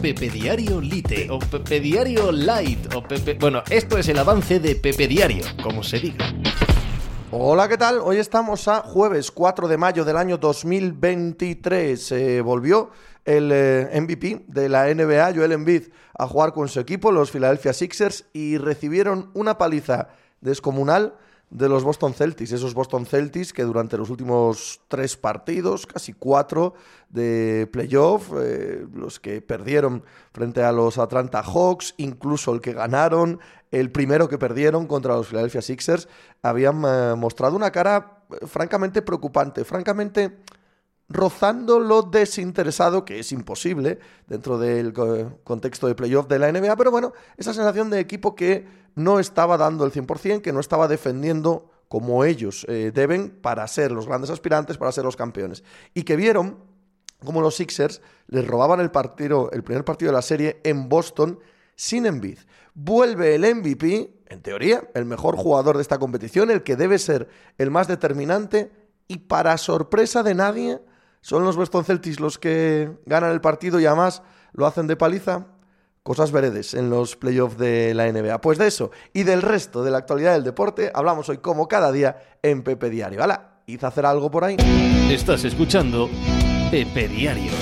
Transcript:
Pepe Diario Lite o Pepe Diario Light o Pepe... Bueno, esto es el avance de Pepe Diario, como se diga. Hola, ¿qué tal? Hoy estamos a jueves 4 de mayo del año 2023. Se volvió el eh, MVP de la NBA, Joel Embiid, a jugar con su equipo, los Philadelphia Sixers, y recibieron una paliza descomunal de los Boston Celtics, esos Boston Celtics que durante los últimos tres partidos, casi cuatro de playoff, eh, los que perdieron frente a los Atlanta Hawks, incluso el que ganaron, el primero que perdieron contra los Philadelphia Sixers, habían eh, mostrado una cara eh, francamente preocupante, francamente rozando lo desinteresado, que es imposible dentro del contexto de playoff de la NBA, pero bueno, esa sensación de equipo que no estaba dando el 100%, que no estaba defendiendo como ellos eh, deben para ser los grandes aspirantes, para ser los campeones. Y que vieron como los Sixers les robaban el partido, el primer partido de la serie en Boston sin Embiid. Vuelve el MVP, en teoría, el mejor jugador de esta competición, el que debe ser el más determinante, y para sorpresa de nadie, son los Boston Celtics los que ganan el partido y además lo hacen de paliza. Cosas veredes en los playoffs de la NBA. Pues de eso y del resto de la actualidad del deporte hablamos hoy como cada día en Pepe Diario. ¡Hala! ¿Hice hacer algo por ahí? Estás escuchando Pepe Diario.